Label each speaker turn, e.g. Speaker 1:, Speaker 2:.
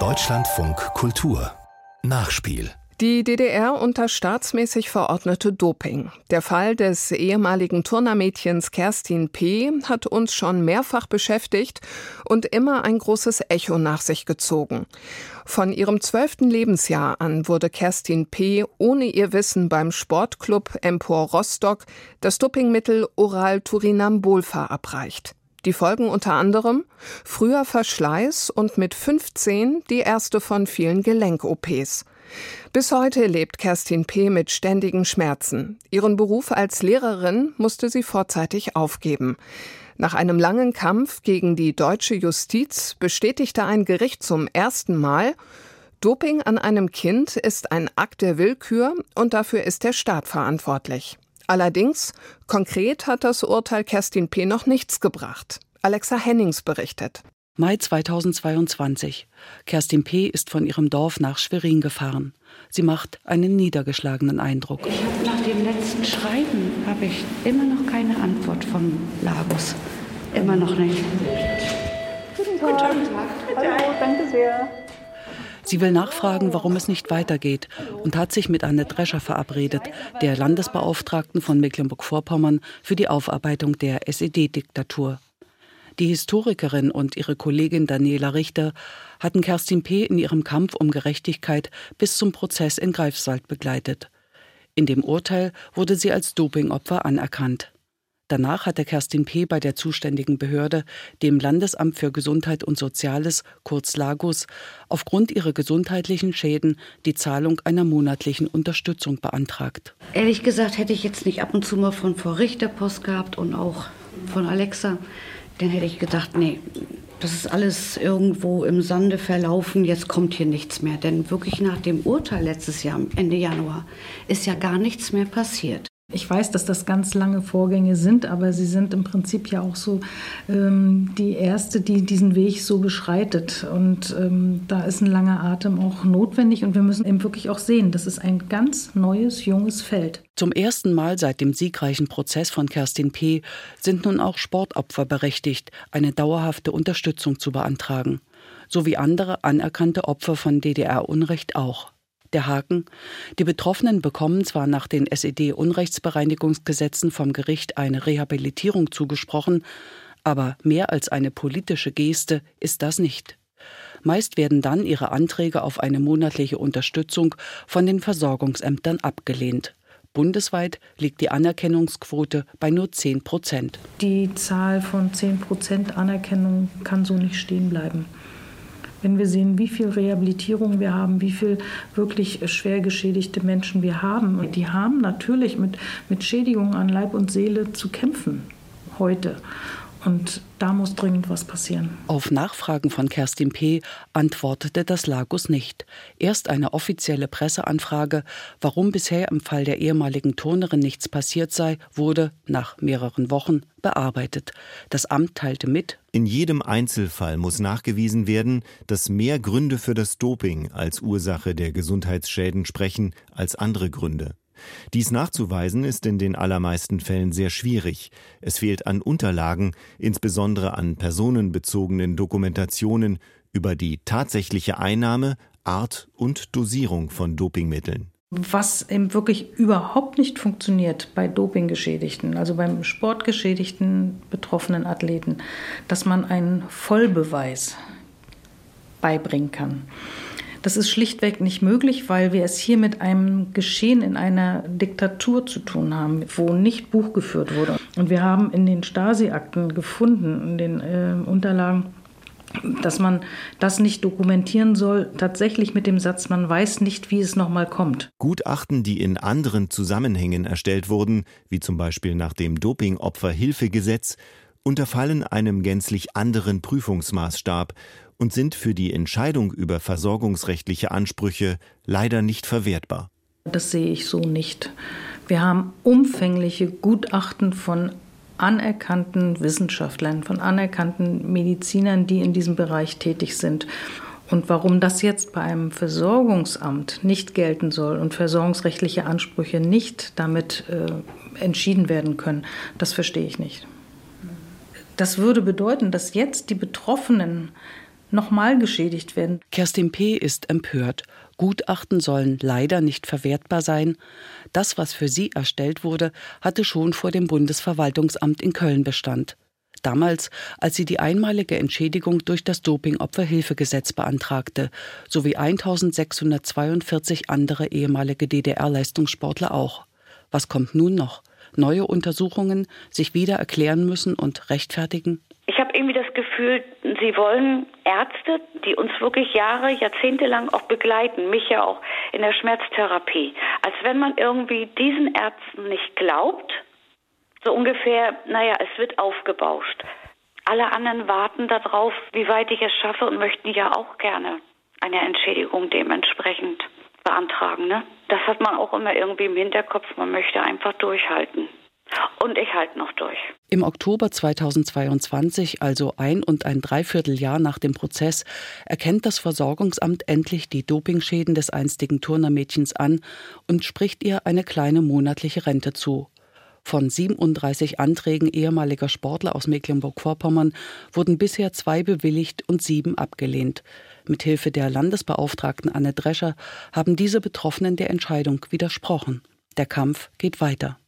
Speaker 1: Deutschlandfunk Kultur Nachspiel
Speaker 2: die DDR unter staatsmäßig verordnete Doping. Der Fall des ehemaligen Turnermädchens Kerstin P. hat uns schon mehrfach beschäftigt und immer ein großes Echo nach sich gezogen. Von ihrem zwölften Lebensjahr an wurde Kerstin P. ohne ihr Wissen beim Sportclub Empor Rostock das Dopingmittel Oral Turinambol verabreicht. Die Folgen unter anderem früher Verschleiß und mit 15 die erste von vielen Gelenk-OPs. Bis heute lebt Kerstin P. mit ständigen Schmerzen. Ihren Beruf als Lehrerin musste sie vorzeitig aufgeben. Nach einem langen Kampf gegen die deutsche Justiz bestätigte ein Gericht zum ersten Mal, Doping an einem Kind ist ein Akt der Willkür und dafür ist der Staat verantwortlich. Allerdings, konkret hat das Urteil Kerstin P. noch nichts gebracht. Alexa Hennings berichtet.
Speaker 3: Mai 2022. Kerstin P. ist von ihrem Dorf nach Schwerin gefahren. Sie macht einen niedergeschlagenen Eindruck.
Speaker 4: Ich habe nach dem letzten Schreiben habe ich immer noch keine Antwort von Lagos. Immer noch nicht.
Speaker 5: Guten Tag. Guten Tag. Hallo, danke sehr.
Speaker 3: Sie will nachfragen, warum es nicht weitergeht und hat sich mit Anne Drescher verabredet, der Landesbeauftragten von Mecklenburg-Vorpommern für die Aufarbeitung der SED-Diktatur. Die Historikerin und ihre Kollegin Daniela Richter hatten Kerstin P. in ihrem Kampf um Gerechtigkeit bis zum Prozess in Greifswald begleitet. In dem Urteil wurde sie als Dopingopfer anerkannt. Danach hatte Kerstin P. bei der zuständigen Behörde, dem Landesamt für Gesundheit und Soziales, kurz Lagos, aufgrund ihrer gesundheitlichen Schäden die Zahlung einer monatlichen Unterstützung beantragt.
Speaker 4: Ehrlich gesagt hätte ich jetzt nicht ab und zu mal von Frau Richter Post gehabt und auch von Alexa dann hätte ich gedacht, nee, das ist alles irgendwo im Sande verlaufen, jetzt kommt hier nichts mehr. Denn wirklich nach dem Urteil letztes Jahr, Ende Januar, ist ja gar nichts mehr passiert.
Speaker 5: Ich weiß, dass das ganz lange Vorgänge sind, aber sie sind im Prinzip ja auch so ähm, die erste, die diesen Weg so beschreitet. Und ähm, da ist ein langer Atem auch notwendig. Und wir müssen eben wirklich auch sehen, das ist ein ganz neues, junges Feld.
Speaker 3: Zum ersten Mal seit dem siegreichen Prozess von Kerstin P. sind nun auch Sportopfer berechtigt, eine dauerhafte Unterstützung zu beantragen. So wie andere anerkannte Opfer von DDR-Unrecht auch. Der Haken. Die Betroffenen bekommen zwar nach den SED-Unrechtsbereinigungsgesetzen vom Gericht eine Rehabilitierung zugesprochen, aber mehr als eine politische Geste ist das nicht. Meist werden dann ihre Anträge auf eine monatliche Unterstützung von den Versorgungsämtern abgelehnt. Bundesweit liegt die Anerkennungsquote bei nur 10 Prozent.
Speaker 5: Die Zahl von 10 Prozent Anerkennung kann so nicht stehen bleiben. Wenn wir sehen, wie viel Rehabilitierung wir haben, wie viel wirklich schwer geschädigte Menschen wir haben, und die haben natürlich mit, mit Schädigungen an Leib und Seele zu kämpfen heute. Und da muss dringend was passieren.
Speaker 3: Auf Nachfragen von Kerstin P. antwortete das Lagos nicht. Erst eine offizielle Presseanfrage, warum bisher im Fall der ehemaligen Turnerin nichts passiert sei, wurde nach mehreren Wochen bearbeitet. Das Amt teilte mit.
Speaker 6: In jedem Einzelfall muss nachgewiesen werden, dass mehr Gründe für das Doping als Ursache der Gesundheitsschäden sprechen als andere Gründe. Dies nachzuweisen ist in den allermeisten Fällen sehr schwierig. Es fehlt an Unterlagen, insbesondere an personenbezogenen Dokumentationen über die tatsächliche Einnahme, Art und Dosierung von Dopingmitteln.
Speaker 5: Was eben wirklich überhaupt nicht funktioniert bei Dopinggeschädigten, also beim sportgeschädigten betroffenen Athleten, dass man einen Vollbeweis beibringen kann. Das ist schlichtweg nicht möglich, weil wir es hier mit einem Geschehen in einer Diktatur zu tun haben, wo nicht Buch geführt wurde. Und wir haben in den Stasi-Akten gefunden, in den äh, Unterlagen, dass man das nicht dokumentieren soll, tatsächlich mit dem Satz, man weiß nicht, wie es nochmal kommt.
Speaker 6: Gutachten, die in anderen Zusammenhängen erstellt wurden, wie zum Beispiel nach dem Doping-Opferhilfegesetz, unterfallen einem gänzlich anderen Prüfungsmaßstab und sind für die Entscheidung über versorgungsrechtliche Ansprüche leider nicht verwertbar.
Speaker 5: Das sehe ich so nicht. Wir haben umfängliche Gutachten von anerkannten Wissenschaftlern, von anerkannten Medizinern, die in diesem Bereich tätig sind. Und warum das jetzt bei einem Versorgungsamt nicht gelten soll und versorgungsrechtliche Ansprüche nicht damit äh, entschieden werden können, das verstehe ich nicht. Das würde bedeuten, dass jetzt die Betroffenen nochmal geschädigt werden.
Speaker 3: Kerstin P. ist empört. Gutachten sollen leider nicht verwertbar sein. Das, was für sie erstellt wurde, hatte schon vor dem Bundesverwaltungsamt in Köln Bestand. Damals, als sie die einmalige Entschädigung durch das Doping-Opferhilfegesetz beantragte, sowie 1642 andere ehemalige DDR-Leistungssportler auch. Was kommt nun noch? Neue Untersuchungen, sich wieder erklären müssen und rechtfertigen?
Speaker 7: Ich habe irgendwie das Gefühl, sie wollen Ärzte, die uns wirklich Jahre, Jahrzehnte lang auch begleiten, mich ja auch in der Schmerztherapie, als wenn man irgendwie diesen Ärzten nicht glaubt, so ungefähr, naja, es wird aufgebauscht. Alle anderen warten darauf, wie weit ich es schaffe und möchten ja auch gerne eine Entschädigung dementsprechend beantragen. Ne? Das hat man auch immer irgendwie im Hinterkopf. Man möchte einfach durchhalten. Und ich halte noch durch.
Speaker 3: Im Oktober 2022, also ein und ein Dreivierteljahr nach dem Prozess, erkennt das Versorgungsamt endlich die Dopingschäden des einstigen Turnermädchens an und spricht ihr eine kleine monatliche Rente zu. Von 37 Anträgen ehemaliger Sportler aus Mecklenburg-Vorpommern wurden bisher zwei bewilligt und sieben abgelehnt. Mithilfe der Landesbeauftragten Anne Drescher haben diese Betroffenen der Entscheidung widersprochen. Der Kampf geht weiter.